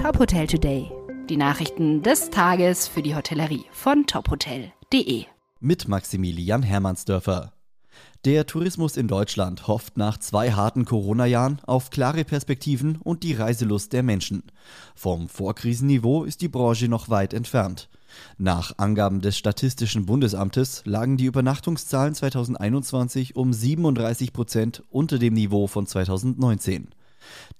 Top Hotel Today. Die Nachrichten des Tages für die Hotellerie von tophotel.de. Mit Maximilian Hermannsdörfer. Der Tourismus in Deutschland hofft nach zwei harten Corona-Jahren auf klare Perspektiven und die Reiselust der Menschen. Vom Vorkrisenniveau ist die Branche noch weit entfernt. Nach Angaben des Statistischen Bundesamtes lagen die Übernachtungszahlen 2021 um 37 Prozent unter dem Niveau von 2019.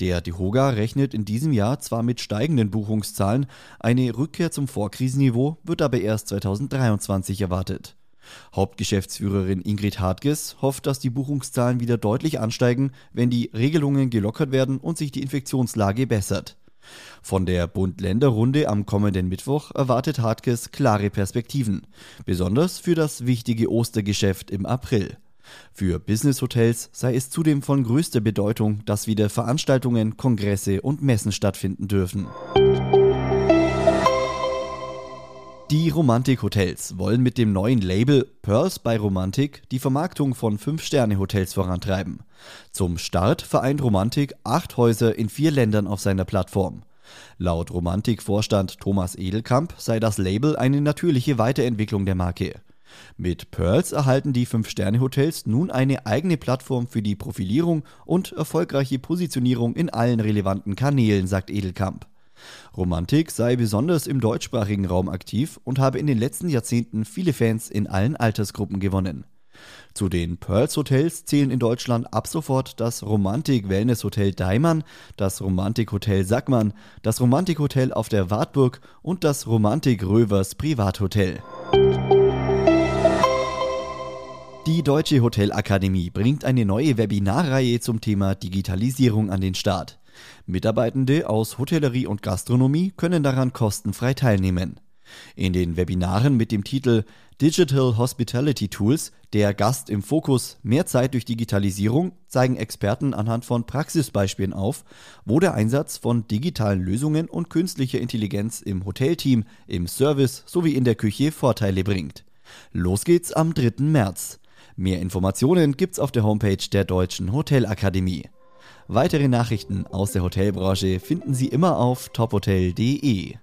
Der DEHOGA rechnet in diesem Jahr zwar mit steigenden Buchungszahlen, eine Rückkehr zum Vorkrisenniveau wird aber erst 2023 erwartet. Hauptgeschäftsführerin Ingrid Hartges hofft, dass die Buchungszahlen wieder deutlich ansteigen, wenn die Regelungen gelockert werden und sich die Infektionslage bessert. Von der Bund-Länder-Runde am kommenden Mittwoch erwartet Hartges klare Perspektiven, besonders für das wichtige Ostergeschäft im April. Für Business-Hotels sei es zudem von größter Bedeutung, dass wieder Veranstaltungen, Kongresse und Messen stattfinden dürfen. Die Romantik-Hotels wollen mit dem neuen Label Pearls by Romantik die Vermarktung von 5-Sterne-Hotels vorantreiben. Zum Start vereint Romantik acht Häuser in vier Ländern auf seiner Plattform. Laut Romantik-Vorstand Thomas Edelkamp sei das Label eine natürliche Weiterentwicklung der Marke. Mit Pearls erhalten die 5-Sterne-Hotels nun eine eigene Plattform für die Profilierung und erfolgreiche Positionierung in allen relevanten Kanälen, sagt Edelkamp. Romantik sei besonders im deutschsprachigen Raum aktiv und habe in den letzten Jahrzehnten viele Fans in allen Altersgruppen gewonnen. Zu den Pearls Hotels zählen in Deutschland ab sofort das Romantik Wellness Hotel Daimann, das Romantik Hotel Sackmann, das Romantik Hotel auf der Wartburg und das Romantik Rövers Privathotel. Die Deutsche Hotelakademie bringt eine neue Webinarreihe zum Thema Digitalisierung an den Start. Mitarbeitende aus Hotellerie und Gastronomie können daran kostenfrei teilnehmen. In den Webinaren mit dem Titel Digital Hospitality Tools, der Gast im Fokus, mehr Zeit durch Digitalisierung zeigen Experten anhand von Praxisbeispielen auf, wo der Einsatz von digitalen Lösungen und künstlicher Intelligenz im Hotelteam, im Service sowie in der Küche Vorteile bringt. Los geht's am 3. März. Mehr Informationen gibt's auf der Homepage der Deutschen Hotelakademie. Weitere Nachrichten aus der Hotelbranche finden Sie immer auf tophotel.de.